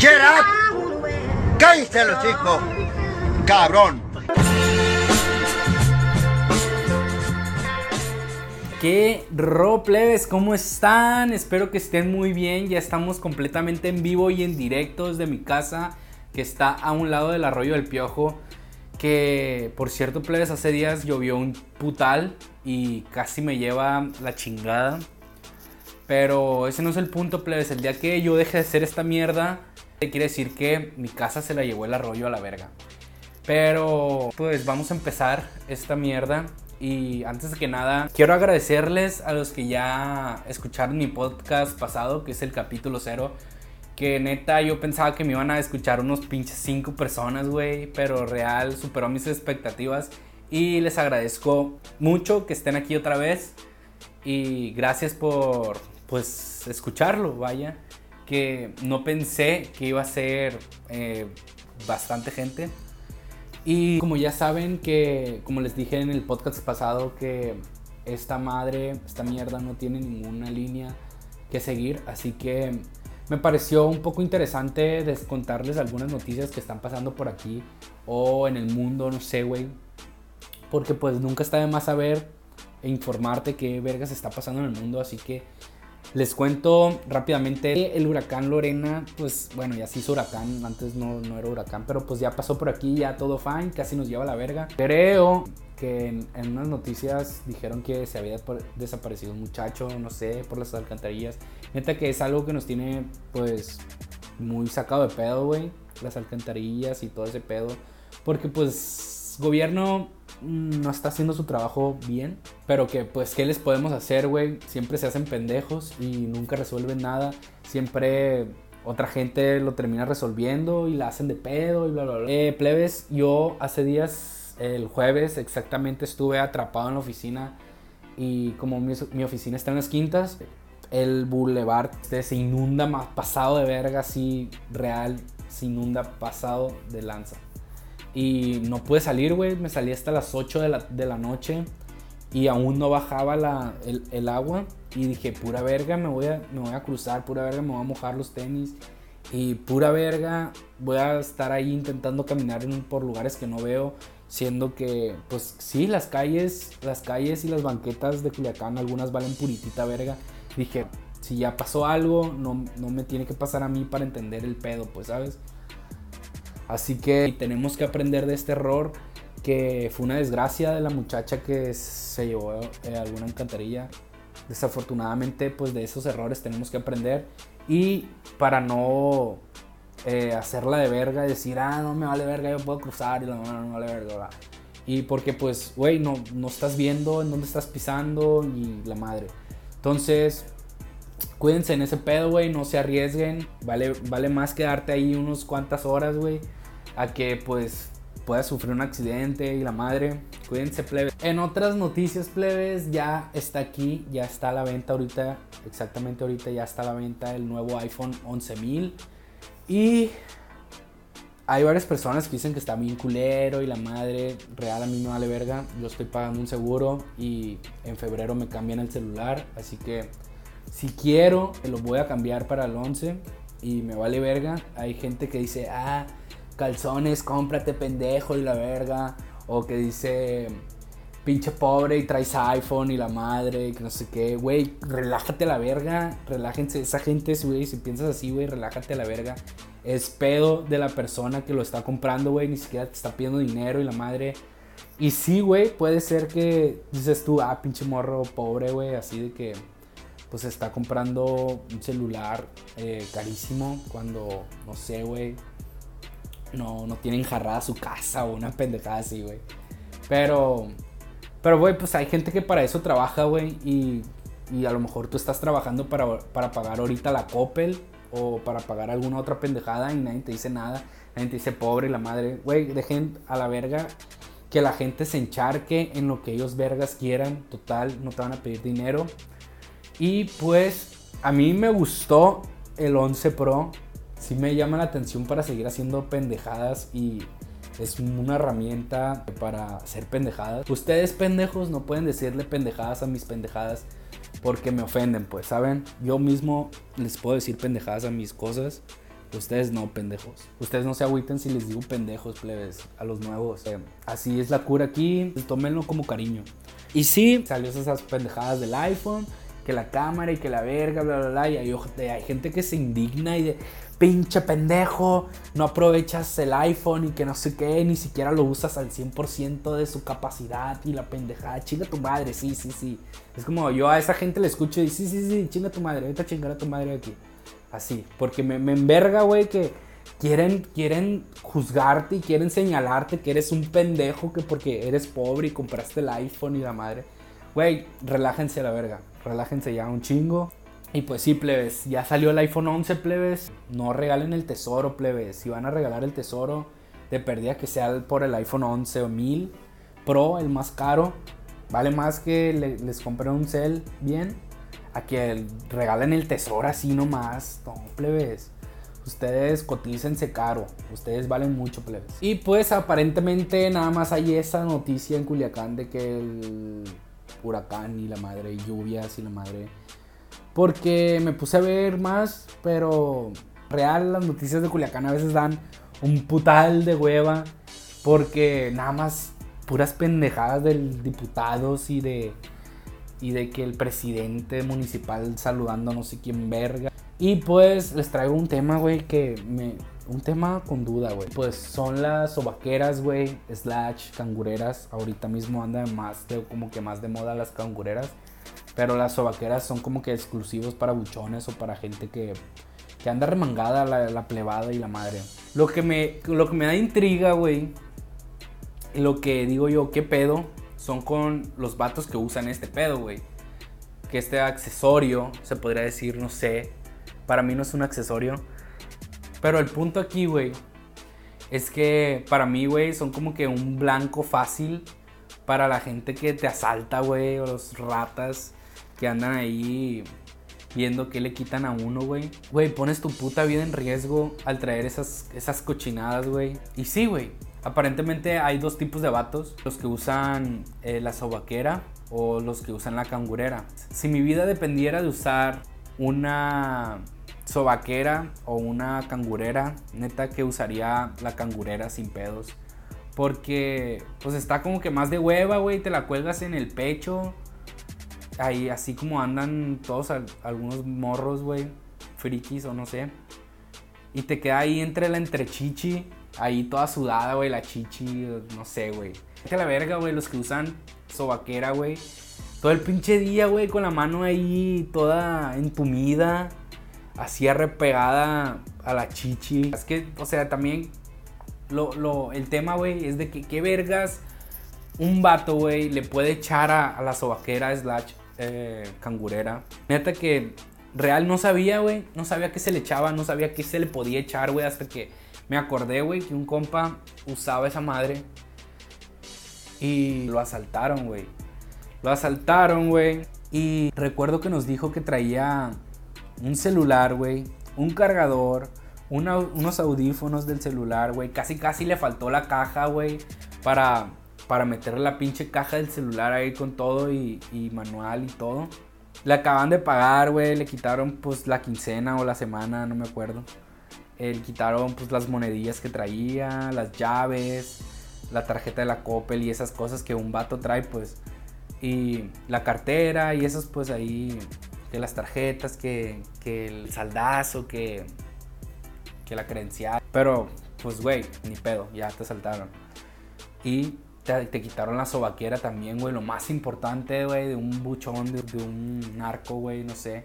Shut up. Cállate los chicos. Cabrón. ¿Qué ro plebes? ¿Cómo están? Espero que estén muy bien. Ya estamos completamente en vivo y en directo desde mi casa, que está a un lado del arroyo del Piojo. Que por cierto, plebes, hace días llovió un putal y casi me lleva la chingada. Pero ese no es el punto, plebes. El día que yo deje de hacer esta mierda, quiere decir que mi casa se la llevó el arroyo a la verga. Pero pues vamos a empezar esta mierda. Y antes de que nada, quiero agradecerles a los que ya escucharon mi podcast pasado, que es el capítulo cero. Que neta, yo pensaba que me iban a escuchar unos pinches cinco personas, güey. Pero real superó mis expectativas. Y les agradezco mucho que estén aquí otra vez. Y gracias por, pues, escucharlo, vaya. Que no pensé que iba a ser eh, bastante gente. Y como ya saben que, como les dije en el podcast pasado, que esta madre, esta mierda no tiene ninguna línea que seguir. Así que me pareció un poco interesante contarles algunas noticias que están pasando por aquí o en el mundo, no sé, güey. Porque pues nunca está de más saber e informarte qué vergas está pasando en el mundo. Así que les cuento rápidamente el huracán Lorena, pues bueno, ya se hizo huracán, antes no, no, era huracán, pero pues ya pasó por aquí, ya todo fine, casi nos lleva a la verga. Creo que en, unas noticias dijeron que se había desaparecido un muchacho, no sé, por las alcantarillas. Neta que es algo que nos tiene pues muy sacado de pedo, güey, las alcantarillas y todo ese pedo. Porque pues gobierno no está haciendo su trabajo bien. Pero que, pues, ¿qué les podemos hacer, güey? Siempre se hacen pendejos y nunca resuelven nada. Siempre otra gente lo termina resolviendo y la hacen de pedo y bla, bla, bla. Eh, plebes, yo hace días, el jueves exactamente, estuve atrapado en la oficina. Y como mi, mi oficina está en las quintas, el boulevard se inunda más pasado de verga, así real, se inunda pasado de lanza. Y no pude salir, güey. Me salí hasta las 8 de la, de la noche y aún no bajaba la, el, el, agua. Y dije, pura verga, me voy, a, me voy a cruzar, pura verga, me voy a mojar los tenis. Y pura verga, voy a estar ahí intentando caminar en, por lugares que no veo. Siendo que, pues sí, las calles, las calles y las banquetas de Culiacán, algunas valen puritita verga. Dije, si ya pasó algo, no, no me tiene que pasar a mí para entender el pedo, pues, ¿sabes? Así que tenemos que aprender de este error que fue una desgracia de la muchacha que se llevó eh, alguna encantarilla. Desafortunadamente, pues de esos errores tenemos que aprender y para no eh, hacerla de verga y decir, ah, no me vale verga, yo puedo cruzar y la no, no me vale verga. Y porque pues, güey, no, no estás viendo en dónde estás pisando y la madre. Entonces, cuídense en ese pedo, güey, no se arriesguen. Vale, vale más quedarte ahí unos cuantas horas, güey a que pues pueda sufrir un accidente y la madre. Cuídense, plebes. En otras noticias, plebes, ya está aquí, ya está a la venta ahorita, exactamente ahorita ya está a la venta el nuevo iPhone 11000. Y hay varias personas que dicen que está bien culero y la madre real a mí me vale verga. Yo estoy pagando un seguro y en febrero me cambian el celular, así que si quiero, lo voy a cambiar para el 11 y me vale verga. Hay gente que dice, ah, calzones, cómprate pendejo y la verga. O que dice, pinche pobre y traes iPhone y la madre y que no sé qué. Güey, relájate la verga. Relájense. Esa gente, güey, si piensas así, güey, relájate la verga. Es pedo de la persona que lo está comprando, güey. Ni siquiera te está pidiendo dinero y la madre. Y sí, güey, puede ser que dices tú, ah, pinche morro pobre, güey, así de que pues está comprando un celular eh, carísimo cuando, no sé, güey, no, no tiene enjarrada su casa o una pendejada así, güey. Pero, pero, güey, pues hay gente que para eso trabaja, güey. Y, y, a lo mejor tú estás trabajando para, para pagar ahorita la Coppel o para pagar alguna otra pendejada y nadie te dice nada. Nadie te dice pobre la madre. Güey, dejen a la verga que la gente se encharque en lo que ellos vergas quieran. Total, no te van a pedir dinero. Y pues a mí me gustó el 11 Pro sí me llama la atención para seguir haciendo pendejadas y es una herramienta para hacer pendejadas. Ustedes pendejos no pueden decirle pendejadas a mis pendejadas porque me ofenden, pues, ¿saben? Yo mismo les puedo decir pendejadas a mis cosas, Ustedes no, pendejos. Ustedes no se agüiten si les digo pendejos, plebes, a los nuevos. así es la cura aquí, tómenlo como cariño. Y sí, salió esas pendejadas del iPhone, que la cámara y que la verga, bla, bla, bla. Y hay, gente que se indigna y de, pinche pendejo, no aprovechas el iPhone y que no sé qué, ni siquiera lo usas al 100% de su capacidad y la pendejada, chinga tu madre, sí, sí, sí. Es como yo a esa gente le escucho y sí, sí, sí, chinga tu madre, ahorita chingar a tu madre aquí. Así, porque me, me enverga, güey, que quieren, quieren juzgarte y quieren señalarte que eres un pendejo que porque eres pobre y compraste el iPhone y la madre. Güey, relájense a la verga, relájense ya un chingo. Y pues sí, plebes, ya salió el iPhone 11, plebes. No regalen el tesoro, plebes. Si van a regalar el tesoro, de pérdida que sea por el iPhone 11 o 1000 Pro, el más caro. Vale más que les compren un cel bien a que regalen el tesoro así nomás. No, plebes. Ustedes cotícense caro. Ustedes valen mucho, plebes. Y pues aparentemente nada más hay esa noticia en Culiacán de que el huracán y la madre, lluvias y la madre porque me puse a ver más, pero real las noticias de Culiacán a veces dan un putal de hueva. Porque nada más puras pendejadas del diputados y de y de que el presidente municipal saludando a no sé quién verga. Y pues les traigo un tema, güey, que me un tema con duda, güey. Pues son las sobaqueras, güey, slash cangureras. Ahorita mismo andan más de como que más de moda las cangureras. Pero las sobaqueras son como que exclusivos para buchones o para gente que, que anda remangada la, plebada y la madre. Lo que me, lo que me da intriga, güey, lo que digo yo, ¿qué pedo? Son con los vatos que usan este pedo, güey. Que este accesorio, se podría decir, no sé. Para mí no es un accesorio. Pero el punto aquí, güey, es que para mí, güey, son como que un blanco fácil para la gente que te asalta, güey, o los ratas que andan ahí viendo qué le quitan a uno, güey. Güey, pones tu puta vida en riesgo al traer esas, esas cochinadas, güey. Y sí, güey. Aparentemente hay dos tipos de vatos. Los que usan eh, la sobaquera o los que usan la cangurera. Si mi vida dependiera de usar una sobaquera o una cangurera, neta que usaría la cangurera sin pedos. Porque pues está como que más de hueva, güey. Te la cuelgas en el pecho ahí así como andan todos algunos morros, güey, frikis o no sé. Y te queda ahí entre la entrechichi, ahí toda sudada, güey, la chichi, no sé, güey. Que la verga, güey, los que usan sobaquera, güey. Todo el pinche día, güey, con la mano ahí toda entumida, así arrepegada a la chichi. Es que, o sea, también lo, lo, el tema, güey, es de que qué vergas un vato, güey, le puede echar a, la sobaquera slash eh, cangurera. Neta que real no sabía, güey. No sabía qué se le echaba, no sabía qué se le podía echar, güey. Hasta que me acordé, güey, que un compa usaba esa madre. Y lo asaltaron, güey. Lo asaltaron, güey. Y recuerdo que nos dijo que traía un celular, güey. Un cargador. unos audífonos del celular, güey. Casi, casi le faltó la caja, güey. Para para meter la pinche caja del celular ahí con todo y, manual y todo. Le acaban de pagar, güey, le quitaron pues la quincena o la semana, no me acuerdo. Eh, le quitaron pues las monedillas que traía, las llaves, la tarjeta de la Coppel y esas cosas que un vato trae pues. Y la cartera y esas pues ahí, que las tarjetas, que, el saldazo, que, que la credencial. Pero pues güey, ni pedo, ya te saltaron. Y te, quitaron la sobaquera también, güey. Lo más importante, güey, de un buchón, de, un narco, güey, no sé.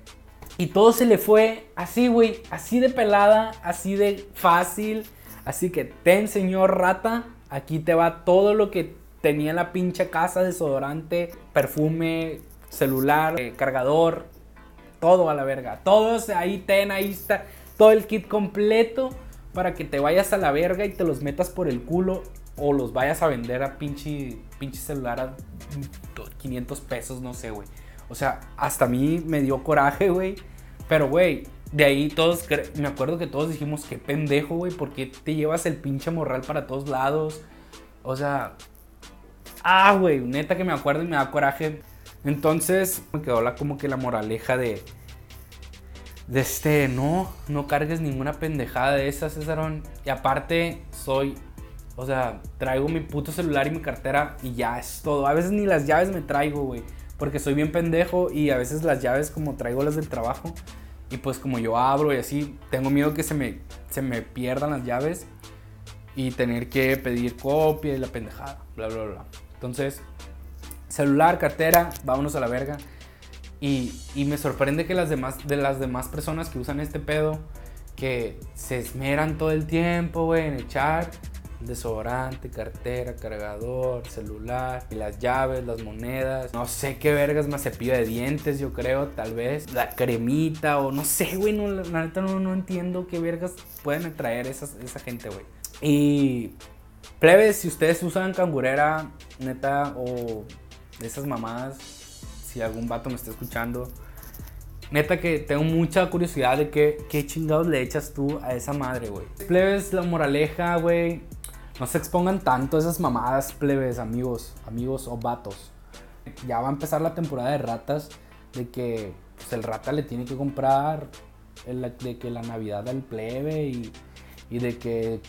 Y todo se le fue así, güey. Así de pelada, así de fácil. Así que ten, señor rata. Aquí te va todo lo que tenía en la pinche casa: desodorante, perfume, celular, eh, cargador. Todo a la verga. Todo ahí, ten, ahí está. Todo el kit completo para que te vayas a la verga y te los metas por el culo o los vayas a vender a pinche, pinche celular a 500 pesos, no sé, güey. O sea, hasta a mí me dio coraje, güey. Pero, güey, de ahí todos, me acuerdo que todos dijimos, qué pendejo, güey, porque te llevas el pinche morral para todos lados. O sea, ah, güey, neta que me acuerdo y me da coraje. Entonces me quedó la, como que la moraleja de, De este, no, no cargues ninguna pendejada de esas, Césarón. Y aparte, soy, o sea, traigo mi puto celular y mi cartera y ya es todo. A veces ni las llaves me traigo, güey. Porque soy bien pendejo y a veces las llaves como traigo las del trabajo. Y pues como yo abro y así, tengo miedo que se me, se me pierdan las llaves y tener que pedir copia y la pendejada, bla, bla, bla. Entonces, celular, cartera, vámonos a la verga. Y, y, me sorprende que las demás, de las demás personas que usan este pedo, que se esmeran todo el tiempo, güey, en echar desodorante, cartera, cargador, celular, y las llaves, las monedas, no sé qué vergas más cepillo de dientes, yo creo, tal vez, la cremita o no sé, güey, no, la neta no, no entiendo qué vergas pueden traer esas, esa gente, güey. Y plebes, si ustedes usan cangurera, neta, o esas mamadas, si algún vato me está escuchando, neta que tengo mucha curiosidad de qué, qué chingados le echas tú a esa madre, güey. Plebes, la moraleja, güey, no se expongan tanto esas mamadas, plebes, amigos, amigos o vatos. Ya va a empezar la temporada de ratas, de que pues, el rata le tiene que comprar, de que la Navidad al plebe y, y de que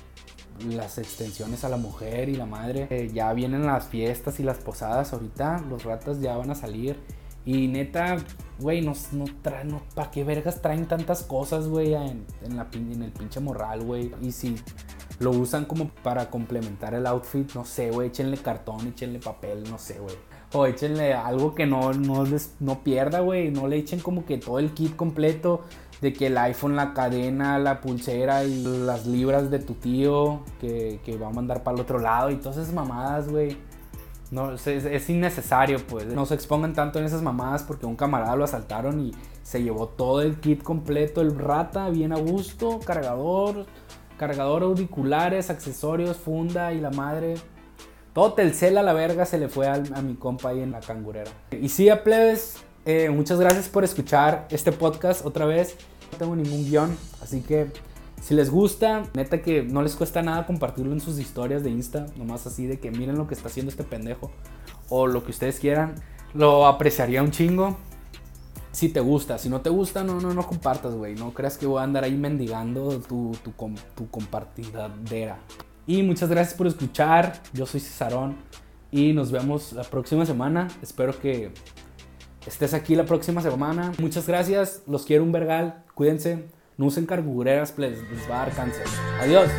las extensiones a la mujer y la madre. Eh, ya vienen las fiestas y las posadas ahorita, los ratas ya van a salir. Y neta, güey, no, no traen, no, ¿para qué vergas traen tantas cosas, güey, en, en, la, en el pinche morral, güey? Y si lo usan como para complementar el outfit, no sé, güey, échenle cartón, échenle papel, no sé, güey. O échenle algo que no, no, les, no pierda, güey, no le echen como que todo el kit completo de que el iPhone, la cadena, la pulsera y las libras de tu tío que, va a mandar para el otro lado y todas esas mamadas, güey. No, es, es, innecesario, pues. No se expongan tanto en esas mamadas porque un camarada lo asaltaron y se llevó todo el kit completo, el rata, bien a gusto, cargador, cargador, auriculares, accesorios, funda y la madre. Todo Telcel a la verga se le fue a, mi compa ahí en la cangurera. Y sí, a plebes, eh, muchas gracias por escuchar este podcast otra vez. No tengo ningún guion, así que si les gusta, neta que no les cuesta nada compartirlo en sus historias de Insta, nomás así de que miren lo que está haciendo este pendejo o lo que ustedes quieran. Lo apreciaría un chingo. Si te gusta, si no te gusta, no, no, no compartas, güey. No creas que voy a andar ahí mendigando tu, tu, tu compartidadera. Y muchas gracias por escuchar. Yo soy Cesarón y nos vemos la próxima semana. Espero que estés aquí la próxima semana. Muchas gracias, los quiero un vergal, cuídense, no usen carbureras, les, les va a dar cáncer. Adiós.